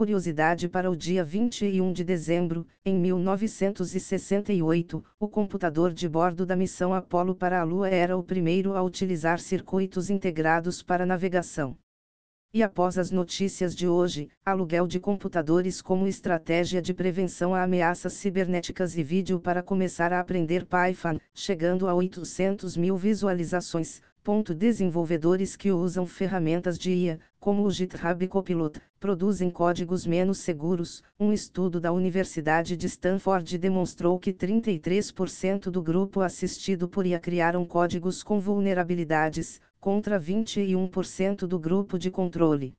Curiosidade para o dia 21 de dezembro, em 1968, o computador de bordo da missão Apollo para a Lua era o primeiro a utilizar circuitos integrados para navegação. E após as notícias de hoje, aluguel de computadores como estratégia de prevenção a ameaças cibernéticas e vídeo para começar a aprender Python, chegando a 800 mil visualizações. Ponto desenvolvedores que usam ferramentas de IA, como o GitHub Copilot, produzem códigos menos seguros. Um estudo da Universidade de Stanford demonstrou que 33% do grupo assistido por IA criaram códigos com vulnerabilidades, contra 21% do grupo de controle.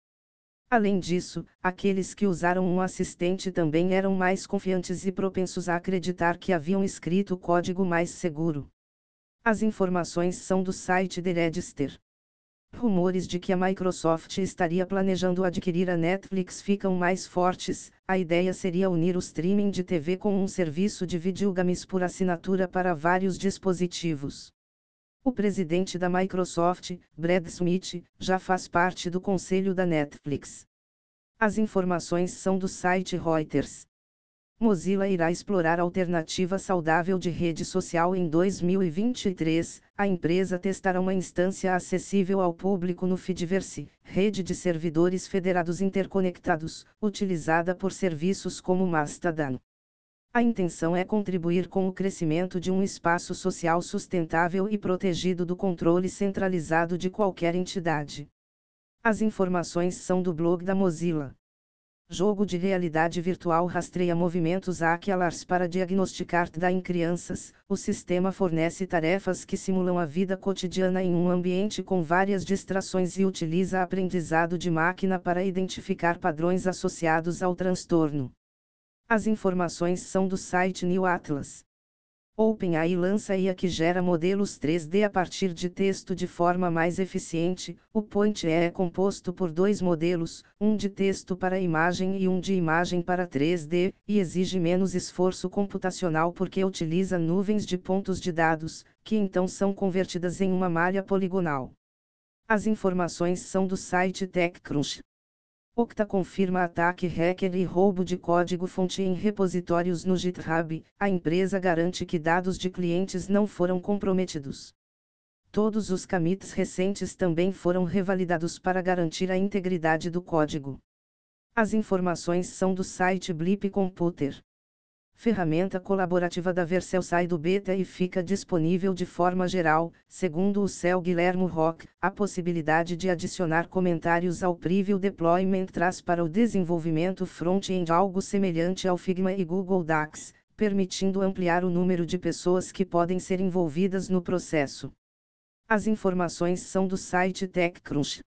Além disso, aqueles que usaram um assistente também eram mais confiantes e propensos a acreditar que haviam escrito código mais seguro. As informações são do site The Register. Rumores de que a Microsoft estaria planejando adquirir a Netflix ficam mais fortes. A ideia seria unir o streaming de TV com um serviço de videogames por assinatura para vários dispositivos. O presidente da Microsoft, Brad Smith, já faz parte do conselho da Netflix. As informações são do site Reuters. Mozilla irá explorar alternativa saudável de rede social em 2023. A empresa testará uma instância acessível ao público no Fediverse, rede de servidores federados interconectados, utilizada por serviços como Mastodon. A intenção é contribuir com o crescimento de um espaço social sustentável e protegido do controle centralizado de qualquer entidade. As informações são do blog da Mozilla. Jogo de realidade virtual rastreia movimentos aquelars para diagnosticar TDA em crianças. O sistema fornece tarefas que simulam a vida cotidiana em um ambiente com várias distrações e utiliza aprendizado de máquina para identificar padrões associados ao transtorno. As informações são do site New Atlas. OpenAI lança IA que gera modelos 3D a partir de texto de forma mais eficiente. O Point é composto por dois modelos, um de texto para imagem e um de imagem para 3D, e exige menos esforço computacional porque utiliza nuvens de pontos de dados, que então são convertidas em uma malha poligonal. As informações são do site TechCrunch. Okta confirma ataque hacker e roubo de código-fonte em repositórios no GitHub. A empresa garante que dados de clientes não foram comprometidos. Todos os commits recentes também foram revalidados para garantir a integridade do código. As informações são do site Blip Computer ferramenta colaborativa da Vercel sai do beta e fica disponível de forma geral, segundo o céu Guilhermo Rock, a possibilidade de adicionar comentários ao Preview Deployment traz para o desenvolvimento front-end algo semelhante ao Figma e Google Docs, permitindo ampliar o número de pessoas que podem ser envolvidas no processo. As informações são do site TechCrunch.